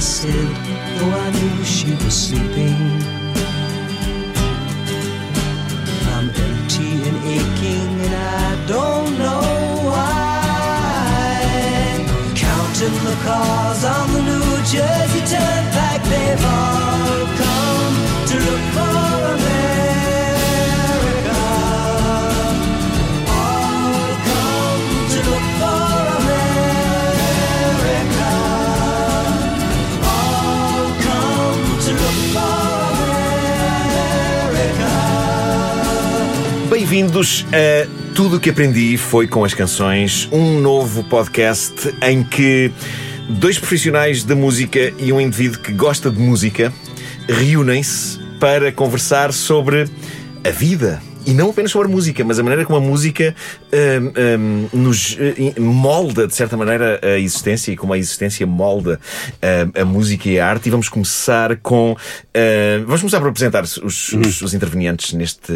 Said, though I knew she was sleeping. I'm empty and aching, and I don't know why. Counting the cars on the New Jersey Turnpike, they've all come Bem-vindos a Tudo o que aprendi foi com as canções, um novo podcast em que dois profissionais da música e um indivíduo que gosta de música reúnem-se para conversar sobre a vida. E não apenas sobre a música, mas a maneira como a música hum, hum, nos eh, molda, de certa maneira, a existência e como a existência molda hum, a música e a arte. E vamos começar com. hum, vamos começar por apresentar os, os- os intervenientes neste,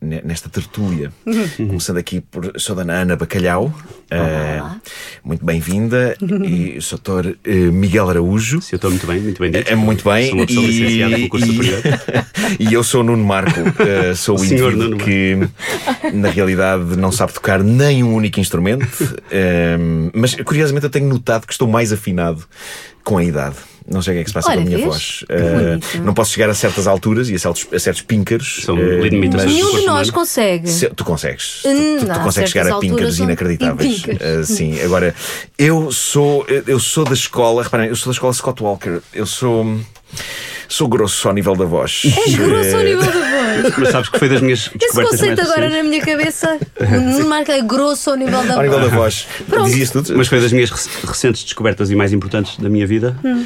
ne- nesta tertúlia. Começando aqui por. Sou da Ana Bacalhau. Uh, muito bem-vinda. E sou o eh, Miguel Araújo. Se eu estou muito bem, muito bem dito. É muito bem. Sou uma pessoa licenciada pelo curso e- superior. e eu sou o Nuno Marco, sou o, O senhor indivíduo Nuno que, na realidade, não sabe tocar nem um único instrumento. eh, mas, curiosamente, eu tenho notado que estou mais afinado com a idade. Não sei o que é que se passa Olha, com a minha vês? voz. Bonito. não posso chegar a certas alturas e a certos, a certos píncaros. São eh, limitações Nenhum de nós humano. consegue. se- tu consegues. Tu, Hum, tu- consegues chegar a píncaros inacreditáveis. Uh, sim, agora, eu sou, eu sou da escola, reparem, eu sou da escola Scott Walker. Eu sou. Sou grosso ao nível da voz. És grosso ao nível da voz. Mas sabes que foi das minhas Esse descobertas conceito mais agora recentes. na minha cabeça não marca grosso ao nível da Ao nível da voz. voz. Pronto. Mas foi das minhas rec- recentes descobertas e mais importantes da minha vida Hum.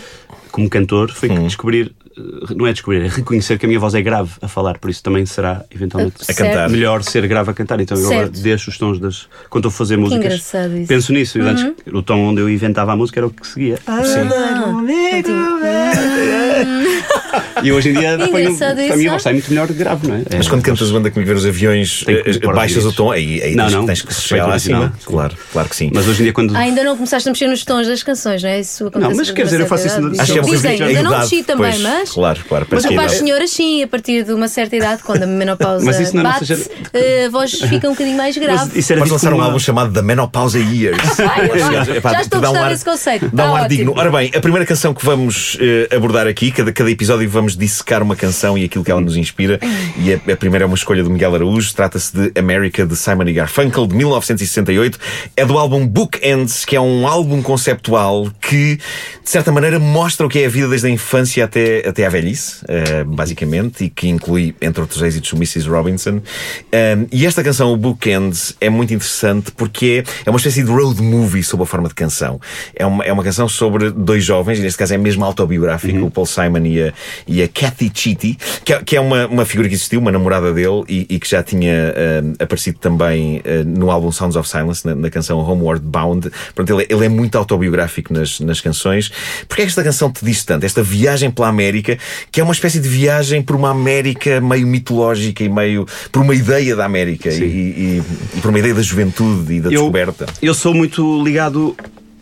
como cantor. Foi que descobrir, eh, não é descobrir, é reconhecer que a minha voz é grave a falar. Por isso também será eventualmente A cantar. melhor ser grave a cantar. Então eu agora Certo. deixo os tons das. Quando estou a fazer músicas. engraçado isso. Uhum. Penso nisso. E Antes, o tom onde eu inventava a música era o que seguia. Ah, E hoje em dia ponho, Engraçado a isso, minha não? voz sai muito melhor grave, não é? Mas quando cantas banda comigo ver os aviões, eh, baixas o tom, aí, aí Não, tens, não. tens que chegar lá acima. Claro, claro que sim. Mas hoje em dia, quando. Ah, ainda não começaste a mexer nos tons das canções, não é? Isso acontece Não, mas quer dizer, eu faço isso Acho que é Dizem, ainda não mexi também, mas. Claro, claro. Mas para as senhoras, sim, a partir de uma certa idade, quando a menopausa Mas isso não é bate, eh, a voz fica um bocadinho mais grave. Mas isso era Vamos visto lançar como um álbum chamado The Menopausa Years. Já estou a gostar ar- desse conceito. Dá Está um ar ótimo. digno. Ora bem, a primeira canção que vamos eh, abordar aqui, cada, cada episódio vamos dissecar uma canção e aquilo que ela nos inspira. E a, a primeira é uma escolha do Miguel Araújo. Trata-se de America de Simon e Garfunkel, de 1968. É do álbum Bookends, que é um álbum conceptual que, de certa maneira, mostra o que é a vida desde a infância até, até à velhice, eh, basicamente, e que inclui, entre outros êxitos, o Mrs. Robinson. Um, e esta canção, o Bookends, é muito interessante porque é, é uma espécie de road movie sob a forma de canção. É uma, é uma canção sobre dois jovens, e neste caso é mesmo autobiográfico, o Paul Simon e a, e a Kathy Chitty, que é, que é uma, uma figura que existiu, uma namorada dele, e, e que já tinha um, aparecido também uh, no álbum Sounds of Silence, na, na canção Homeward Bound. Pronto, ele, é- ele é muito autobiográfico nas, nas canções. Porque é que esta canção te diz tanto? Esta viagem pela América, que é uma espécie de viagem por uma América meio mitológica e meio por uma ideia da América e, e- e por uma ideia da juventude e da Eu- descoberta. Eu sou muito ligado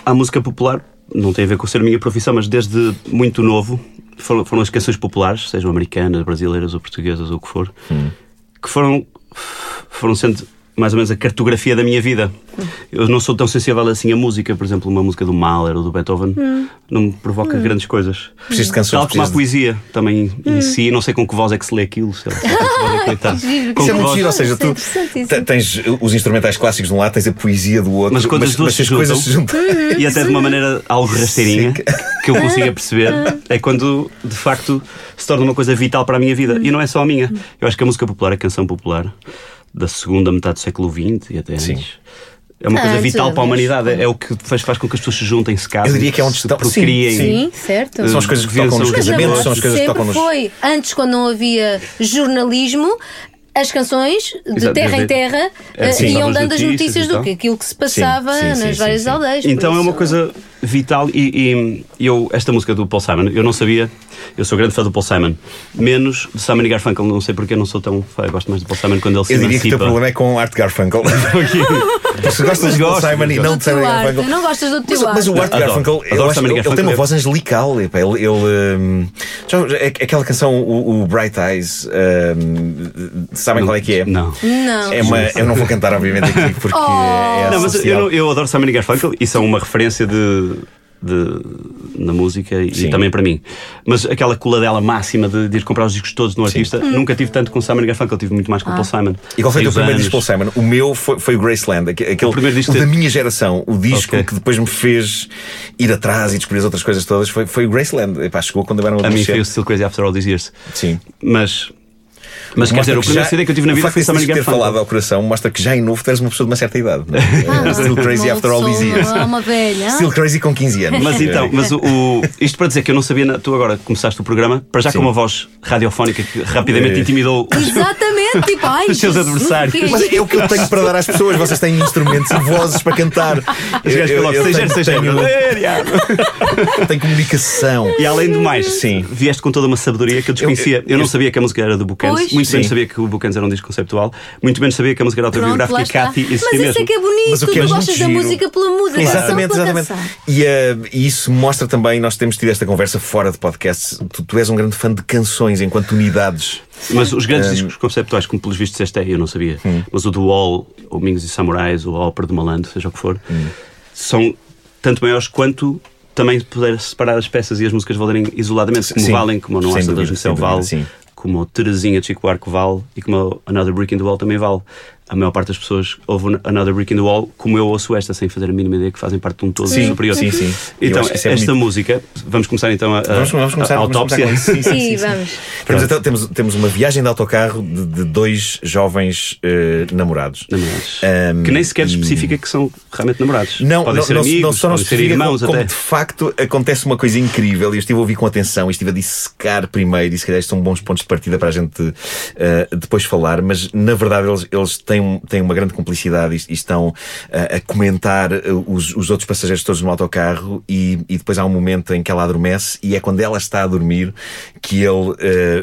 à música popular, não tem a ver com ser a minha profissão, mas desde muito novo foram, foram as canções populares, sejam americanas, brasileiras ou portuguesas ou o que for, que foram, foram sendo mais ou menos a cartografia da minha vida. Eu não sou tão sensível assim à música, por exemplo, uma música do Mahler ou do Beethoven não me provoca grandes coisas. Preciso de canções, Tal como a poesia também em si, não sei com que voz é que se lê aquilo, sei lá, com é. Com Isso é muito voz- giro, ou seja, tu tens os instrumentais clássicos de um lado, tens a poesia do outro, Mas quando as duas se as juntam- se juntam. e até de uma maneira algo rasteirinha que eu consiga perceber é quando de facto se torna uma coisa vital para a minha vida e não é só a minha eu acho que a música popular a canção popular da segunda metade do século XX e até Sim. antes é uma coisa Antes, vital para a humanidade é, o que faz, faz com que as pessoas se juntem se casem Eu diria que é onde se estão- sim, procriem Sim, certo. São as coisas que tocam nos casamentos, são as coisas que tocam nos. foi. Antes, quando não havia jornalismo, as canções de Exato, terra em terra É, eh, sim. iam dando as notícias do que aquilo que se passava sim, sim, nas várias aldeias. Então é uma coisa vital e, e eu, esta música do Paul Simon, eu não sabia, Eu sou grande fã do Paul Simon. Menos de Simon e Garfunkel, não sei porque eu não sou tão fã. Eu gosto mais do Paul Simon quando ele se Eu diria que o teu problema é com Art Garfunkel. Se gostas de Paul Simon e não de Simon. Garfunkel. Não gostas do teu Mas, mas o Art. Adoro. Garfunkel, Adoro eu acho, ele, ele tem uma voz angelical. Ele, ele, hum, é- aquela canção, o, o Bright Eyes, hum, sabem qual é que é? Não. Não. É uma, eu não vou cantar, obviamente, aqui, porque Oh. é Não, mas eu, eu adoro Simon e Garfunkel e são uma referência de, de- na música e Sim. também para mim. Mas aquela coladela máxima de, de ir comprar os discos todos no artista, nunca tive tanto com Simon e Garfunkel, tive muito mais com o Paul Simon. E qual foi o teu primeiro disco Paul Simon? O meu foi, foi o Graceland, aque- aquele primeiro disco o da minha geração, o disco Ok. que depois me fez ir atrás e descobrir as outras coisas todas foi, foi o Graceland. Epá, chegou quando eu era um A mim foi o. Still Crazy After All These Years. Sim. Mas, mas quer dizer, o primeiro já- CD que eu tive na vida facto foi de Simon e teres ter falado ao coração mostra que já em novo tu eres uma pessoa de uma certa idade. não é? Ah, Still crazy after all these years. Uma velha. Still crazy com 15 anos. Mas então, mas o, o- isto para dizer que eu não sabia, na- tu agora começaste o programa, para já Sim. com uma voz radiofónica que rapidamente Eh. intimidou os, Exatamente, tipo, ai, Os seus adversários. que é Mas é o que eu tenho para dar às pessoas. Vocês têm instrumentos e vozes para cantar. Os gajos Eu- logo, eu seja, tenho- seja, tenho- É, diabo. Tenho comunicação. E além do mais, Sim. vieste com toda uma sabedoria que eu desconhecia. Eu, não sabia que a música era do Bucans, Muito menos Sim. sabia que o Bucans era um disco conceptual, muito menos sabia que a música era Pronto, autobiográfica e está. Cathy Mas existia isso mesmo. é que é bonito, Mas o que tu é gostas da música pela música, Exatamente, só pela exatamente. canção. E, eh, e isso mostra também, nós temos tido esta conversa fora de podcasts. Tu, tu és um grande fã de canções enquanto unidades. Mas os grandes Um, discos conceptuais, como pelos vistos este é, eu não sabia. Mas o do Wall, o Mingos e Samurais, ou a Ópera de Malandro, seja o que for, são tanto maiores quanto também poder separar as peças e as músicas valerem isoladamente, como Sim. valem, como o Não Há Saudades no Céu vale, sim. Como Terezinha de Chico Buarque vale e como Another Brick in the Wall também vale. A maior parte das pessoas ouve Another Brick in the Wall, como eu ouço esta, sem fazer a mínima ideia que fazem parte de um todo Sim, superior. sim, sim. Então, é esta bonito. música, vamos começar então a, a, Vamos, vamos começar a vamos autópsia. começar com isso. Sim, sim, Sim, vamos. Temos, então, temos, temos uma viagem de autocarro de, de dois jovens eh, namorados. Namorados. Um, que nem sequer e- especifica que são realmente namorados. Não, podem não, ser não, amigos, não só não podem ser especifica irmãos como, como até. de facto acontece uma coisa incrível. e Eu estive a ouvir com atenção e estive a dissecar primeiro, e se calhar estes são bons pontos de partida para a gente eh, depois falar, mas na verdade eles, eles têm, um- têm uma grande cumplicidade e, e estão eh, a comentar eh, os, os outros passageiros todos no autocarro e, e depois há um momento em que ela adormece e é quando ela está a dormir que ele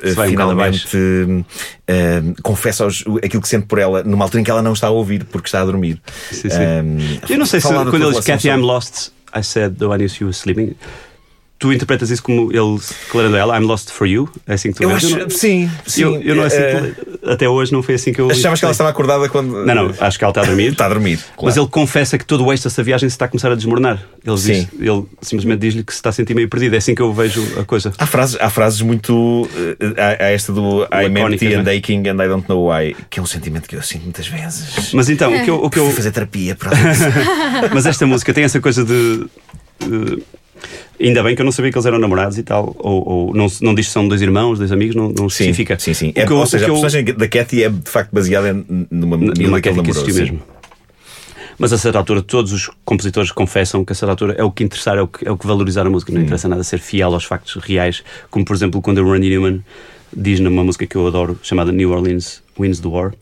Se vai um finalmente eh, confessa aquilo que sente por ela numa altura em que ela não está a ouvir porque está a dormir. Sim, sim. Um, Eu não sei se quando ele diz Cathy, I'm lost, I said though I knew you were sleeping. Tu interpretas isso como ele declarando a ela, I'm lost for you? É assim que tu Eu acho, não- sim, sim. eu, eu não é assim eh, que- até hoje não foi assim que eu. Achavas que ela estava acordada quando. Não, não, acho que ela está a dormir. Está a dormir. Mas claro. ele confessa que todo o êxtase da viagem se está a começar a desmoronar. Ele, diz, Sim. ele simplesmente diz-lhe que se está a sentir meio perdido. É assim que eu vejo a coisa. Há frases, há frases muito. eh, Há, há esta do I'm empty and aching and I don't know why, que é um sentimento que eu sinto muitas vezes. Mas então, o que eu, o que eu, fazer terapia para isso. Mas esta música tem essa coisa de. eh, ainda bem que eu não sabia que eles eram namorados e tal. Ou, ou não, não diz que são dois irmãos, dois amigos, não, não Sim, especifica. sim, sim. É, que eu- ou o seja, que a eu- personagem da Cathy é de facto baseada numa miúda que ele que namorou. sim. mesmo. Mas a certa altura, todos os compositores confessam que a certa altura é o que interessar, é o que, é o que valorizar a música. Não interessa nada ser fiel aos factos reais, como por exemplo quando o Randy Newman diz numa música que eu adoro, chamada New Orleans Wins the War,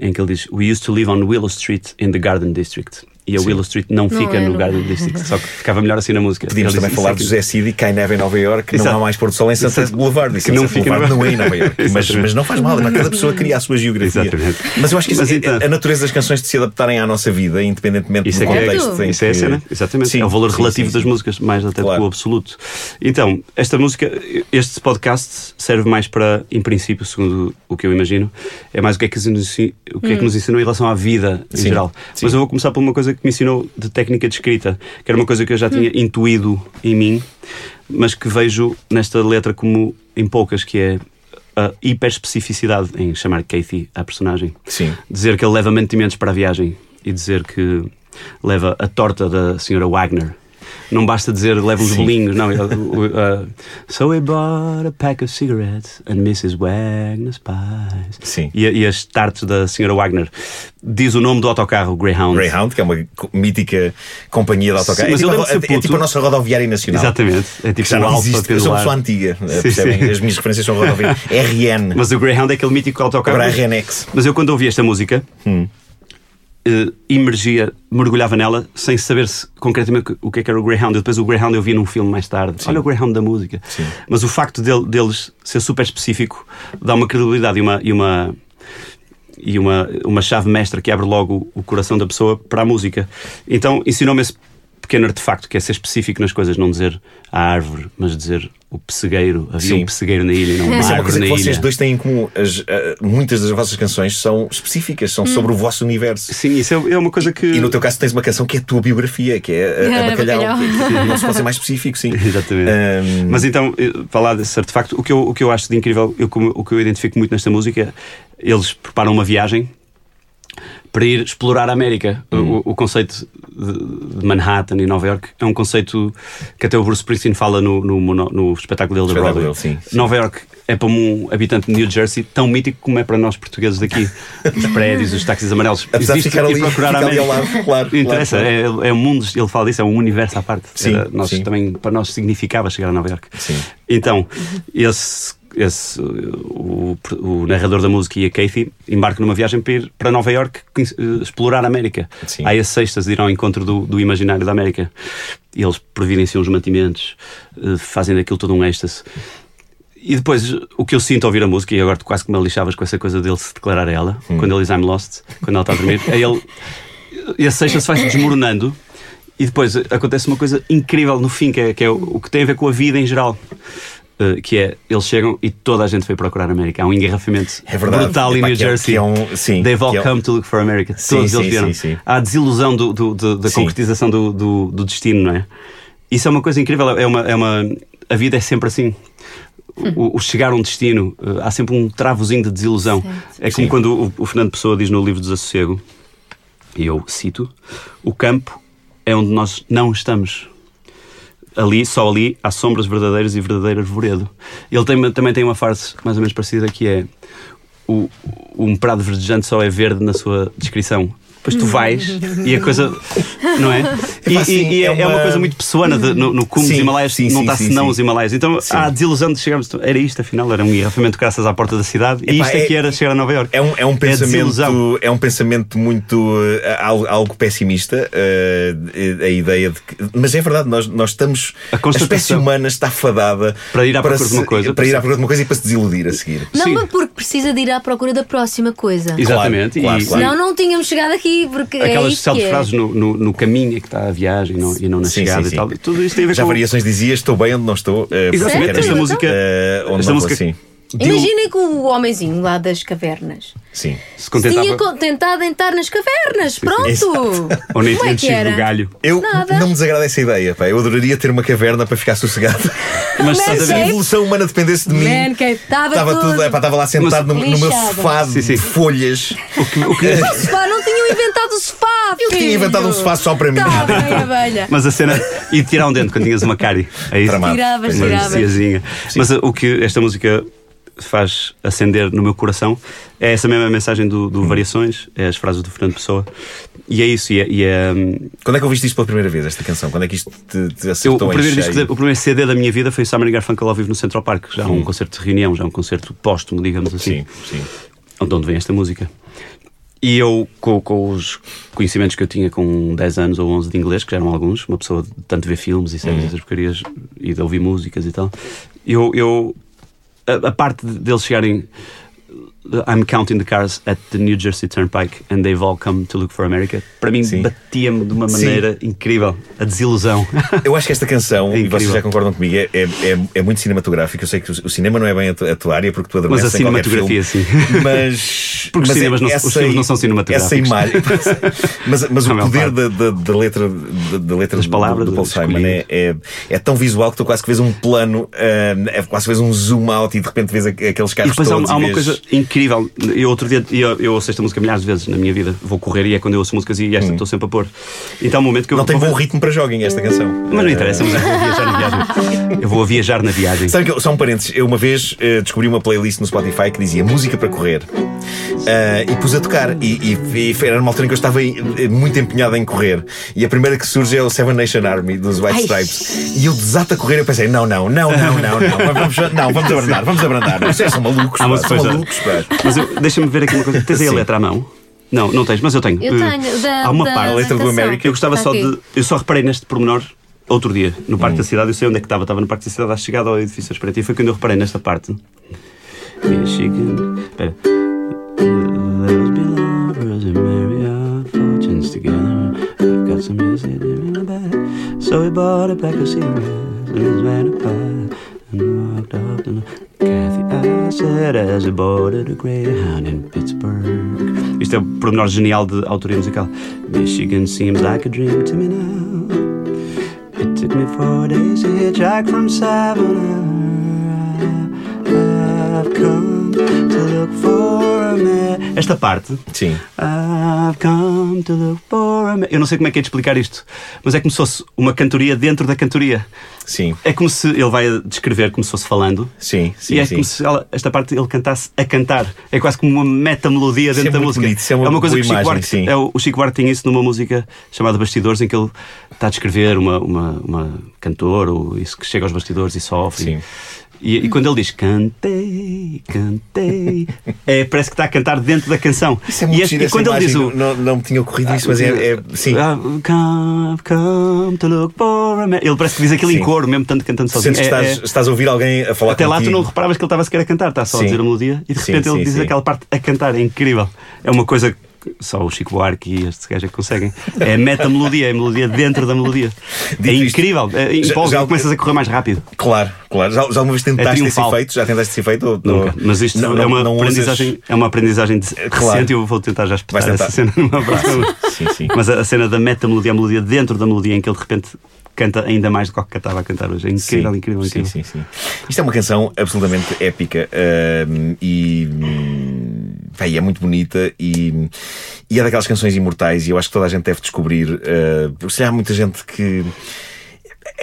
em que ele diz: We used to live on Willow Street in the Garden District. E a Willow Street não, fica é no no- Garden District, só que ficava melhor assim na música. Podíamos também falar "Isso de é José Cid e cai neve em Nova York, não há mais pôr do sol em Sunset Exato. Boulevard. Isso Que não fica Boulevard não é em Nova York. mas, mas não faz mal, é cada pessoa cria a sua geografia. Exatamente. Mas eu acho que isso- Mas então- a natureza das canções de se adaptarem à nossa vida, independentemente Isso do é que é- contexto. em Isso é a que- cena, exatamente. Sim, é o valor sim, relativo sim, das sim. músicas, mais até do que o absoluto. Então, esta música, este podcast serve mais para, em princípio, segundo o que eu imagino, é mais o que é que, o que, é que nos ensinou em relação à vida em Sim, geral. sim. Mas eu vou começar por uma coisa que me ensinou de técnica de escrita, que era uma coisa que eu já tinha intuído em mim, mas que vejo nesta letra como em poucas, que é a hiperespecificidade em chamar Kathy a personagem Sim. dizer que ele leva mantimentos para a viagem e dizer que leva a torta da senhora Wagner. Não basta dizer leva uns bolinhos, não. uh, so we bought a pack of cigarettes and Mrs. Wagner's pies. Sim. E, a- e as tartes da senhora Wagner. Diz o nome do autocarro, Greyhound. Greyhound, que é uma mítica companhia de autocarro. Sim, É, mas tipo eu a, ser ro- é tipo a nossa rodoviária nacional. Exatamente. É tipo Que já não alfa existe. Eu sou pessoa antiga. Sim, percebem? sim. As minhas referências são rodoviárias. RN. Mas o Greyhound é aquele mítico autocarro. Agora a RNX. Mas eu quando ouvi esta música, eh, imergia, mergulhava nela sem saber se, concretamente o que é que era o Greyhound. Eu Depois o Greyhound eu vi num filme mais tarde. Olha o Greyhound da música. Mas o facto dele- deles ser super específico dá uma credibilidade e uma. E uma e uma, uma chave mestra que abre logo o coração da pessoa para a música. Então ensinou-me esse pequeno artefacto que é ser específico nas coisas, não dizer a árvore, mas dizer o pessegueiro. Havia Sim. um pessegueiro na ilha e não uma Isso é uma árvore coisa na que vocês ilha. dois têm em comum. As, ah, muitas das vossas canções são específicas, são sobre o vosso universo. Sim, isso é, é uma coisa que. E no teu caso tens uma canção que é a tua biografia, que é a, a É, Bacalhau. Bacalhau. Não se pode ser mais específico, sim. Exatamente. Ahm, Mas então, eh, falar desse artefacto, o que eu, o que eu acho de incrível, eu, como- o que eu identifico muito nesta música, eles preparam uma viagem para ir explorar a América. Hum. O, o conceito de, de Manhattan e Nova York é um conceito que até o Bruce Springsteen fala no, no, no espetáculo dele da Broadway. dele, sim, sim. Nova York é para um habitante de New Jersey tão mítico como é para nós portugueses daqui. Os prédios, os táxis amarelos. Apesar de Existe ficar e ali- procurar a ali América. lado, claro, interessa, claro, É, é um mundo, ele fala disso, é um universo à parte. Sim, Era- nós sim. também, para nós significava chegar a Nova York. Sim. Então, esse, esse, o, o narrador da música e a Kathy embarcam numa viagem para ir para Nova York eh, explorar a América. Sim. Há as sextas de ir ao encontro do, do imaginário da América. E eles providenciam os mantimentos, eh, fazem daquilo todo um êxtase. E depois, o que eu sinto ao ouvir a música, e agora tu quase que me lixavas com essa coisa dele se declarar a ela, quando ele diz I'm lost, quando ela está a dormir, é ele. E a sexta se vai desmoronando, e depois acontece uma coisa incrível no fim, que é, que é o, o que tem a ver com a vida em geral. Uh, que é, eles chegam e toda a gente foi procurar a América. Há um engarrafamento É brutal em New que é- Jersey. que é um- sim, They've all que é um- come to look for America. Sim, Todos sim, eles vieram. sim, sim. Há a desilusão do, do- do- da Sim. concretização do, do- do destino, não é? Isso é uma coisa incrível. É uma, é uma, a vida é sempre assim. O, o chegar a um destino, uh, há sempre um travozinho de desilusão. É como Sim. quando o, o Fernando Pessoa diz no livro Desassossego, e eu cito: O campo é onde nós não estamos. Ali, só ali, há sombras verdadeiras e verdadeiro arvoredo. Ele tem- também tem uma frase mais ou menos parecida que é: o, Um prado verdejante só é verde na sua descrição. Depois tu vais e a coisa. Não é? E, e- e é, é é uma uma- coisa muito pessoana de- no, no cume dos Himalaias, sim, não está senão sim. os Himalaias. Então Sim. há a desilusão de chegarmos. Era isto, afinal, era um engarrafamento graças à porta da cidade. E Epá, isto é, é- que era chegar a Nova Iorque. É um, é um desilusão. pensamento, é um pensamento muito eh, al- algo pessimista eh, a ideia de que, mas é verdade nós nós estamos A a, espécie humana está fadada Para ir à procura de uma se- coisa. para ir à procura de uma coisa e para se desiludir a seguir. Não, Sim. mas porque precisa de ir à procura da próxima coisa. Exatamente. claro, e, claro. Senão não tínhamos chegado aqui, porque é Aquelas é. frases no, no, no caminho é que está a viagem não- e não na Sim, chegada sim, e sim. tal. Tudo isto tem a ver Já com. variações dizia estou bem onde não estou. eh, Exatamente. Esta música. onde esta não música assim. Imaginem que o homenzinho lá das cavernas Sim. se contentava. tinha co- tentado entrar nas cavernas. Pronto! Ou nem Como tinha é que descido era? do galho. Eu Nada. não me desagrada essa ideia, pá. Eu adoraria ter uma caverna para ficar sossegado. Mas Se a. Cave? evolução humana dependesse de mim. Man estava Estava tudo. tudo, epá, estava lá sentado no, no meu sofá de Sim, sim. folhas. O que, o que- sofá, não tinham inventado o sofá! Eu tinha inventado um sofá só para mim. Tá bem, abelha. Mas a cena. E tirar um dente quando tinhas uma cárie. É isso. Tiravas, tiravas. Ciazinha. Mas o que esta música faz acender no meu coração é essa mesma mensagem do, Hum. do Variações, é as frases do Fernando Pessoa. E é isso. E é, e é, hum, Quando é que ouviste isto pela primeira vez, esta canção? Quando é que isto te, te eu, acertou o, em primeiro disco o primeiro CD da minha vida foi o Summer Garfunkel ao vivo no Central Park. Já Hum. um concerto de reunião, já um concerto póstumo, digamos assim. Sim, sim. de onde vem esta música. E eu, com, com os conhecimentos que eu tinha com 10 anos ou 11 de inglês, que já eram alguns, uma pessoa de tanto ver filmes e séries e essas porcarias e de ouvir músicas e tal, eu. eu a, parte de- deles chegarem. I'm counting the cars at the New Jersey Turnpike and they've all come to look for America. Para mim, Sim. batia-me de uma Sim. maneira incrível. A desilusão. Eu acho que esta canção, É e vocês já concordam comigo, é, é, é- muito cinematográfica. Eu sei que o, cinema não é bem a, tu- a tua área porque tu Mas adormeces a em qualquer cinematografia, filme. sim. Mas. Porque os mas é cinemas não- os filmes não são cinematográficos. Essa imagem. mas mas A o poder da, da, da letra, da, da letra Das do- palavras, do, Paul das Simon é, é, é tão visual que tu quase que vês um plano, é quase que vês um zoom out e de repente vês aqu- aqueles E carros depois há, todos. há e uma vês- coisa incrível. Eu outro dia eu, eu ouço esta música milhares de vezes na minha vida. Vou correr e é quando eu ouço músicas e esta estou sempre a pôr. Então há um momento que eu. Hum. Não tem vou- bom ritmo para jogging esta canção. Mas não interessa, mas eu vou viajar na viagem. Eu vou a viajar na viagem. Sabe que eu, só um parênteses, eu uma vez eh, descobri uma playlist no Spotify que dizia música para correr Ah, e pus a tocar. E, e- e era numa altura em que eu estava eh, muito empenhado em correr. E a primeira que surge é o Seven Nation Army dos White Ai. Stripes. E eu desato a correr. Eu pensei: não, não, não, não, não, não, vamos, não, vamos abrandar, vamos abrandar. Vocês são malucos, Ah, pá, são malucos, pá. Mas eu- deixa-me ver aqui uma coisa. Tens aí a letra à mão? Não, não tens, mas eu tenho. Eu Eh, tenho. Da, Há uma da, parte. A letra do. América. Eu gostava Está só aqui. de. Eu só reparei neste pormenor outro dia, no Parque da Cidade. Eu sei onde é que estava. Estava no Parque da Cidade à chegada ao edifício Espreito. E foi quando eu reparei nesta parte. Michigan. Espera. Let us be lovers and marry our fortunes together. We've got some music in the back. So we bought a pack of cigarettes and his van a pie. And walked off to Kathy, I said as we boarded a Greyhound in Pittsburgh. Isto é o pormenor genial de autoria musical. Michigan seems like a dream to me now. It took me four days to hitchhike from Savannah. I've come to look for man. Esta parte. Sim. I've come to look for. Eu não sei como é que é de explicar isto, mas é como se fosse uma cantoria dentro da cantoria. Sim. É como se ele vai descrever como se fosse falando. Sim, sim, e é sim. como se ela- esta parte ele cantasse a cantar. É quase como uma meta-melodia Isso é dentro da muito música. bonito, isso é uma coisa que o Chico Buarque, sim. é o, o Chico Buarque tem isso numa música chamada Bastidores, em que ele está a descrever uma, uma, uma cantora, ou isso que chega aos bastidores e sofre. Sim. E, e quando ele diz cantei, cantei, é, parece que está a cantar dentro da canção. Isso é muito e, este- e quando ele imagem. diz o. Não, não me tinha ocorrido isso, mas é. é- sim. I've come, come to look for a man. Ele parece que diz aquilo Sim. em coro, mesmo tanto cantando sozinho. Sentes que É- estás, é- estás a ouvir alguém a falar até lá tu contigo. não reparavas que ele estava sequer a cantar, está só Sim. a dizer a melodia e de Sim, repente ele sim, diz sim. aquela parte a cantar, é incrível. É uma coisa só o Chico Buarque e este gajo é que conseguem. É a meta-melodia, é a melodia dentro da melodia. Dito é incrível, é, já- empolga já- começas a correr mais rápido. Claro, claro. Já, já alguma vez tentaste esse triunfal. efeito? Já tentaste esse efeito? Ou, Nunca. Mas isto não- é, uma não usas- aprendizagem, é uma aprendizagem de- Claro. recente e eu vou tentar já espetar essa cena numa próxima. Sim, sim. Mas a, a cena da meta-melodia, a melodia dentro da melodia em que ele de repente canta ainda mais do que o que estava a cantar hoje. É incrível, Sim, incrível, sim, incrível. sim, sim. Isto é uma canção absolutamente épica ahm, e, vai, é muito bonita e, e é daquelas canções imortais e eu acho que toda a gente deve descobrir, porque se há muita gente que.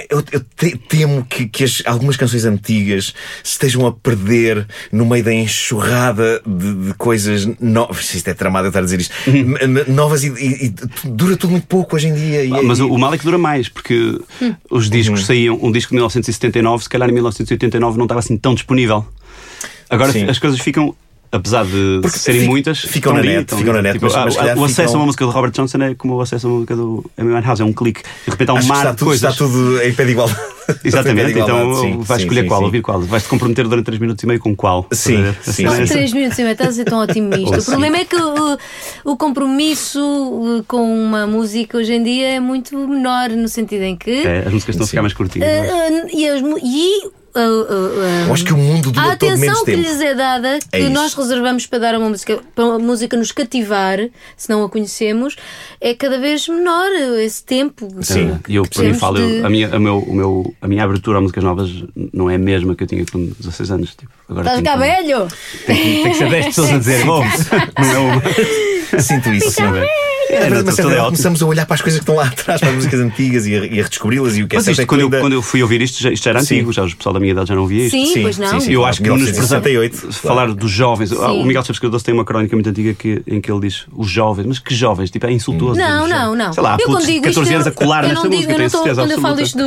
Eu, eu te- temo que, que as- algumas canções antigas se estejam a perder no meio da enxurrada de, de coisas novas. Isto é tramado eu estar a dizer isto. Uhum. Novas e, e- e dura tudo muito pouco hoje em dia. E- mas o, o mal é que dura mais, porque Hum. os discos Uhum. saíam, um disco de 1979, se calhar em 1989 não estava assim tão disponível. Agora Sim. as coisas ficam, apesar de Porque serem fic- muitas, ficam na net, estão ficam na net, Tipo, mas- ah, mas calhar o acesso ficam- a uma música do Robert Johnson é como o acesso a uma música do Amy Winehouse, é um clique. De repente há um Acho mar está de tudo, coisas. está tudo em pé de igualdade. Exatamente, tudo então sim, vais sim, escolher sim, qual, sim. ouvir qual. Vais-te comprometer durante 3 minutos e meio com qual. Sim, ver? sim, Assim, sim. é- Três minutos e meio, estás a ser tão otimista. Ou O problema é que o, o compromisso uh, com uma música hoje em dia é muito menor, no sentido em que. É, as músicas estão a ficar mais curtinhas. não é? uh, uh, e as e, uh, uh, uh, Eu acho que o mundo dura a atenção que lhes é dada, que É isso. nós reservamos para dar a uma música, para uma música nos cativar, se não a conhecemos, é cada vez menor esse tempo. Sim. E eu, para mim, falo, eu- de- a, minha, a, meu, o meu, a minha abertura a músicas novas não é a mesma que eu tinha com 16 anos. Tipo, agora Estás que- velho? Tem, que- que ser 10 pessoas a dizer, bom, não é uma. Sinto isso. Bem. É, É, mas, é começamos a olhar para as coisas que estão lá atrás, para as músicas antigas e a, e a redescobri-las. E o que é Mas isto, é que quando, eu, ainda- quando eu fui ouvir isto, já, isto já era Sim. antigo, já o pessoal da minha idade já não via isto. Sim, pois não. sim, sim, Eu claro, acho que nos 1968, por exemplo, claro. falar dos jovens. Ah, Sim. O Miguel Chaves Cardoso tem uma crónica muito antiga que, em que ele diz os jovens, mas que jovens? Tipo, é insultuoso. Não, não, não. Sei lá, há eu putos quando de digo 14 isto, anos a colar nesta música, tenho certeza Quando eu falo isto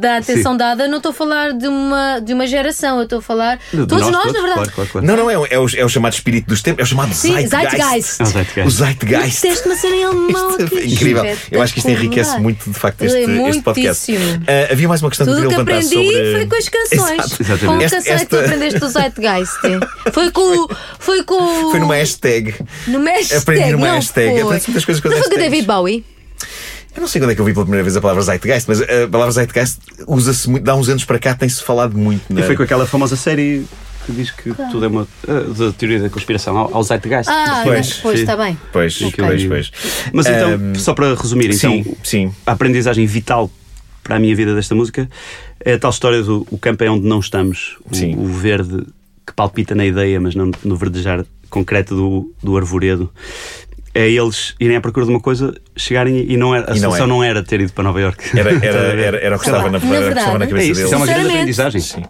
da atenção Sim. dada, não estou a falar de uma, de uma geração, eu estou a falar todos nós, na verdade. Claro, claro, claro. Não, não, é, o- é, o, é o chamado espírito dos tempos, é o chamado Sim, Zeitgeist. Zeitgeist. O Zeitgeist. O Zeitgeist. Disseste-me a ser em alemão aqui. é incrível. Eu acho que isto enriquece muito, de facto, É este, este podcast. Ah, havia mais uma questão Tudo que eu que queria levantar aprendi sobre. foi com as canções. Exato. Exatamente. Com que Esta- canção é que tu esta- aprendeste do Zeitgeist? Foi com. Foi com. Foi numa hashtag. Numa hashtag. Aprendi numa não hashtag. Foi. Aprende-se muitas coisas com as não foi com. David Bowie? Eu não sei quando é que eu vi pela primeira vez a palavra Zeitgeist, mas a palavra Zeitgeist usa-se muito. Dá uns anos para cá, tem-se falado muito. E foi com aquela famosa série que diz que tudo é uma. ah, da teoria da conspiração, ao, ao Zeitgeist. Ah, Pois, sim. está bem. Pois, Ok. pois, pois. Mas então, Ahm, só para resumir, então, sim, sim. a aprendizagem vital para a minha vida desta música é a tal história do o campo é onde não estamos, o, Sim. o verde que palpita na ideia, mas não no verdejar concreto do, do arvoredo. É eles irem à procura de uma coisa, chegarem e não era, a E não solução é. não era ter ido para Nova York. Era, era, era, era o que estava na, na que estava na cabeça É isso, dele. isso é uma grande aprendizagem. Sim.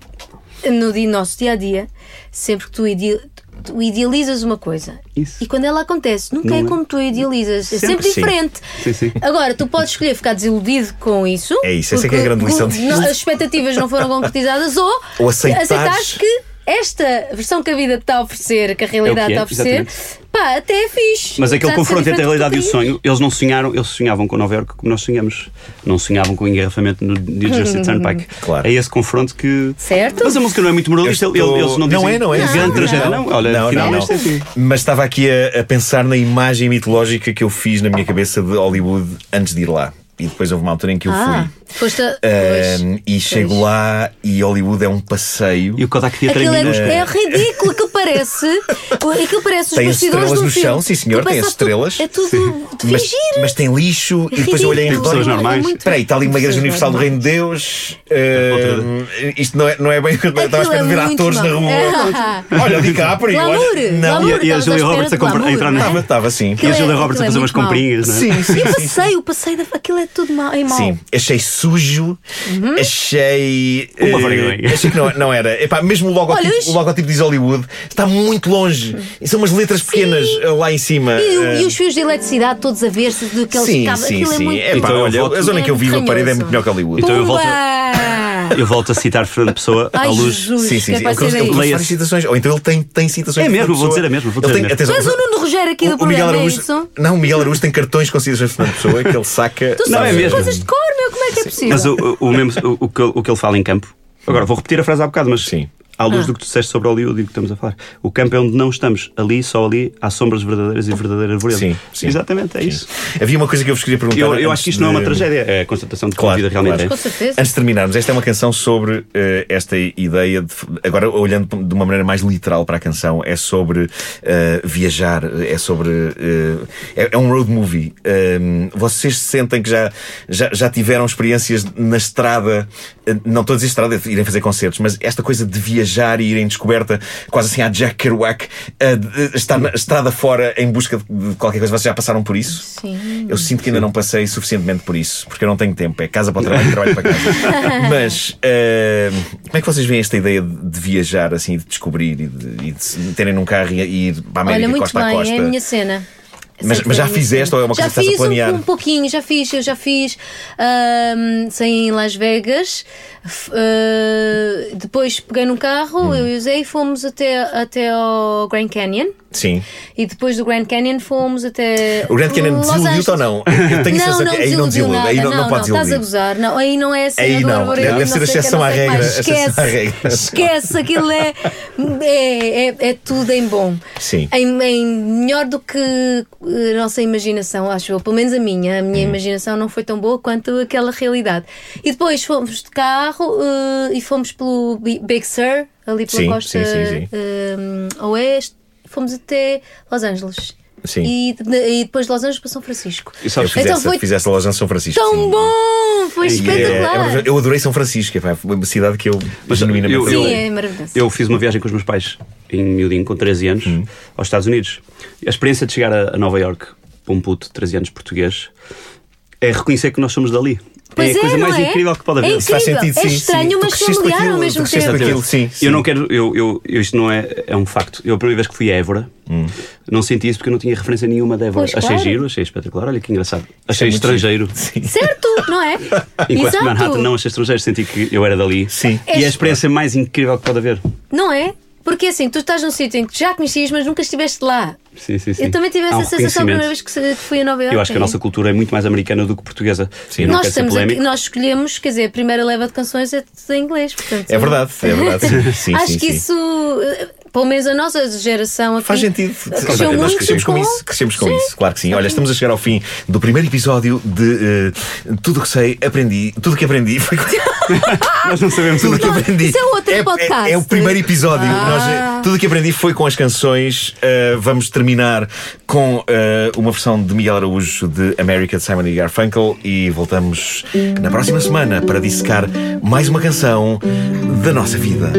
No dia, nosso dia a dia, sempre que tu, ide- tu idealizas uma coisa Isso. e quando ela acontece, nunca Não é é. como tu idealizas, é Sempre. sempre Sim. diferente. Sim, sim. Agora, tu podes escolher ficar desiludido com isso. É isso, essa é que é a grande lição disto. As expectativas não foram concretizadas ou, Ou aceitares que esta versão que a vida está a oferecer, que a realidade É é, está a oferecer, pá, até é fixe. Mas aquele confronto entre a realidade e o sonho, eles não sonharam, eles sonhavam com Nova York como nós sonhamos. Não sonhavam com o engarrafamento no New Jersey Turnpike. Claro. É esse confronto que. Certo. Mas a música não é muito moralista, estou- eles não dizem. é, não é. Grande Não, tragédia. Não, olha, não, afinal, não, é assim. Mas estava aqui a, a pensar na imagem mitológica que eu fiz na minha cabeça de Hollywood antes de ir lá. E depois houve uma altura em que eu Ah, fui. foste a... Ahm, pois. e chego lá e Hollywood é um passeio. E o Kodak Theatre é, é ridículo, aquilo parece. Aquilo parece os Tem bastidores estrelas um no filme. chão, sim, senhor, tem estrelas. É tudo de mas, fingir. mas tem lixo É e depois eu olhei em pessoas normais. É Espera aí, está ali uma igreja universal do Reino de Deus. Ahm, isto não é, não é bem o que eu estava à Aquilo espera de ver é atores na mau. rua. Olha, o DiCaprio. Glamour, olha, não, glamour, E a- e a Julia Roberts a entrar na- é? Estava, estava sim. E a é- Julia Roberts a é fazer umas comprinhas, não é? Sim, sim, E o sim. passeio, o passeio, da- aquilo é tudo mau, é mau. Sim, achei sujo, achei. Uma eh, vergonha. achei que não, não era. Epá, mesmo o logotipo, Olha, o logotipo diz Hollywood está muito longe. E são umas letras pequenas eh, lá em cima. E, eh, e os fios de eletricidade todos a ver-se do que eles Sim, cabos. sim, Aquilo é sim. muito. Epá, Então eu olha, a zona em que eu vivo a parede é muito melhor que Hollywood. Então eu volto-! Eu volto a citar Fernando Pessoa Ai, à luz. Jesus, Sim, que sim, é sim. para Ele ele citações. Ou então ele tem, tem citações É mesmo, vou dizer a mesma, vou Ele dizer tem, atenção, és o Nuno Rogério aqui do o Miguel programa, é Araújo. isso? Não, o Miguel Araújo tem cartões com citações de Fernando Pessoa que ele saca. Tu Não, sabes é mesmo. coisas de cor, meu, como é que é possível? Mas o, o, mesmo, o, o que, ele- o que ele fala em campo. Agora, vou repetir a frase há bocado, mas Sim. À luz Ah. do que tu disseste sobre Hollywood e do que estamos a falar. O campo é onde não estamos. Ali, só ali, há sombras verdadeiras e verdadeira arvoreza. Sim, sim. Exatamente, é Sim. isso. Havia uma coisa que eu vos queria perguntar. Eu, eu acho que isto não é uma de- tragédia, é a constatação de que Claro, a vida realmente claro. é. Com certeza. Antes de terminarmos, esta é uma canção sobre eh, esta ideia de. Agora, olhando de uma maneira mais literal para a canção, é sobre eh, viajar, é sobre. eh, é, é um road movie. Eh, vocês sentem que já, já, já tiveram experiências na estrada, não estou a dizer estrada, de irem fazer concertos, mas esta coisa de viajar e ir em descoberta, quase assim à Jack Kerouac, estar na estrada fora em busca de qualquer coisa, vocês já passaram por isso? Sim. Eu sinto que ainda não passei suficientemente por isso, porque eu não tenho tempo. É casa para o trabalho, trabalho para casa. Mas eh, como é que vocês veem esta ideia de, viajar, assim, de descobrir e de, e de se meterem num carro e, ir para a América Olha, muito costa a bem, costa? é a minha cena. Mas- mas já fizeste ou é uma coisa já que estás a fiz um- planear? Um, pouquinho, já fiz, eu já fiz. ahm, saí em Las Vegas, ah, depois peguei num carro, Hum. eu e o Zé e fomos até, até ao Grand Canyon. Sim. E depois do Grand Canyon fomos até. O Grand Canyon desiludiu-te ou não? Eu tenho a não, sensação não que aí não desilude. Aí não, não, não pode estás a desiludir. gozar. Não, aí não é a cena Aí não. Deve não ser que, exceção à regra, mais. exceção à Esquece. regra. Esquece, aquilo é, é, é, é tudo em bom. Sim. Em, em melhor do que a nossa imaginação, acho eu. Pelo menos a minha. A Hum. minha imaginação não foi tão boa quanto aquela realidade. E depois fomos de carro eh, e fomos pelo Bi- Big Sur, ali pela Sim, costa sim, sim, sim. eh, oeste. Fomos até Los Angeles. Sim. E, e depois de Los Angeles para São Francisco. E Eu sabes, Então foi fiz essa loja em São Francisco. Tão sim. bom! Foi é- espetacular! é- eu adorei São Francisco, foi uma cidade que eu Mas genuinamente eu- Sim, adorei. é maravilhoso. Eu fiz uma viagem com os meus pais em miudinho, com 13 anos, Hum. aos Estados Unidos. A experiência de chegar a, a Nova York para um puto de 13 anos português é reconhecer que nós somos dali. Pois é a coisa não mais é? incrível que pode haver. É Faz incrível. sentido, É sim, estranho, sim. Mas familiar ao aquilo, mesmo tu cresceste tempo. aquilo, sim, sim. Eu não quero, eu, eu, eu- isto não é, é um facto. Eu a primeira vez que fui a Évora, Hum. não senti isso porque eu não tinha referência nenhuma de Évora. Pois, achei claro. giro, achei espetacular, olha que engraçado. Achei muito estrangeiro. Certo, não é? Enquanto que Exato. Manhattan não achei estrangeiro, senti que eu era dali. Sim. E é a experiência mais incrível que pode haver. Não é? Porque assim, tu estás num sítio em que já conhecias, mas nunca estiveste lá. Sim, sim, sim. Eu também tive essa um sensação a primeira vez que fui a Nova Iorque. Eu acho que a nossa cultura é muito mais americana do que portuguesa. Sim. Eu não nós, estamos aqui, nós escolhemos, quer dizer, a primeira leva de canções é tudo em inglês. Portanto, É verdade, é verdade. Sim, sim, Acho sim, que sim. isso, eh, pelo menos a nossa geração aqui. Faz sentido. Cresceu Nós crescemos com com- isso. Crescemos com isso, claro que sim. Olha, estamos a chegar ao fim do primeiro episódio de eh, Tudo o que sei, aprendi. Tudo o que aprendi foi. Nós não sabemos Tudo o que aprendi. Isso é outro podcast. É, o primeiro episódio. Ah. Nós, eh, tudo o que aprendi foi com as canções. Eh, vamos terminar com eh, uma versão de Miguel Araújo de America de Simon e Garfunkel e voltamos na próxima semana para dissecar mais uma canção da nossa vida.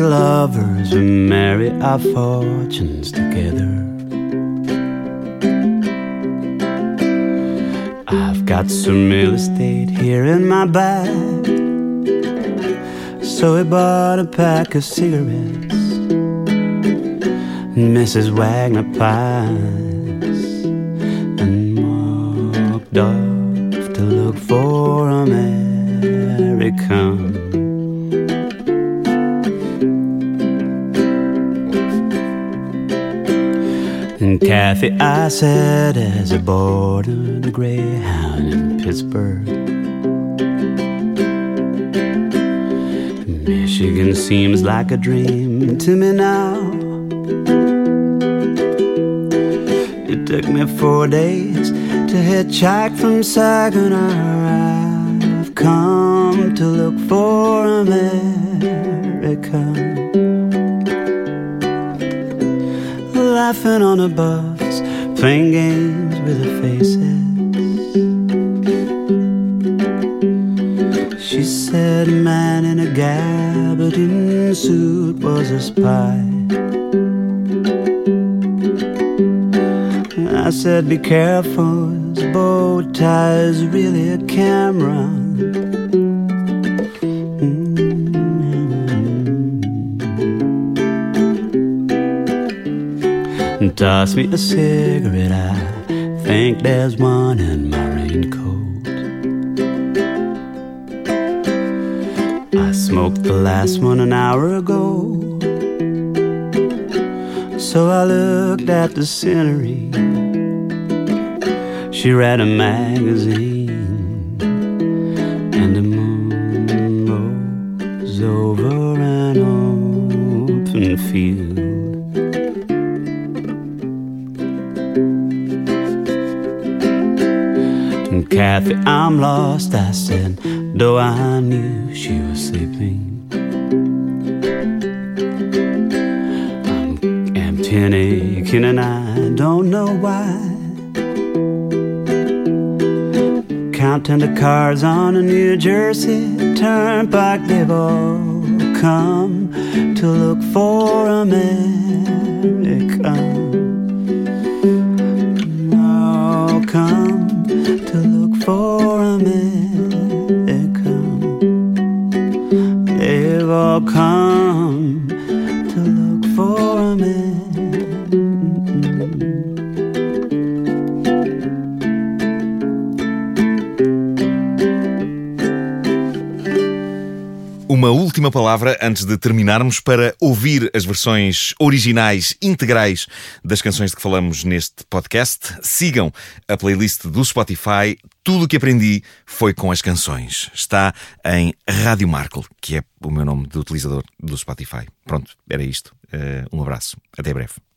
Lovers and marry our fortunes together. I've got some real estate here in my bag. So we bought a pack of cigarettes. Mrs. Wagner pies. I said, as a boarded a greyhound in Pittsburgh. Michigan seems like a dream to me now. It took me four days to hitchhike from Saginaw. I've come to look for America. laughing on a bus, playing games with her faces. She said a man in a gabardine suit was a spy. I said, Be careful, his bow tie is really a camera. Toss me a cigarette, I think there's one in my raincoat. I smoked the last one an hour ago. So I looked at the scenery. She read a magazine, Kathy, I'm lost, I said, though I knew she was sleeping. I'm empty and aching, and I don't know why. Counting the cars on a New Jersey turnpike, they've all come to look for America. Um, to look for America. They've all come última palavra antes de terminarmos para ouvir as versões originais integrais das canções de que falamos neste podcast. Sigam a playlist do Spotify. Tudo o que aprendi foi com as canções. Está em Rádio Markle, que é o meu nome de utilizador do Spotify. Pronto, era isto. Uh, um abraço. Até breve.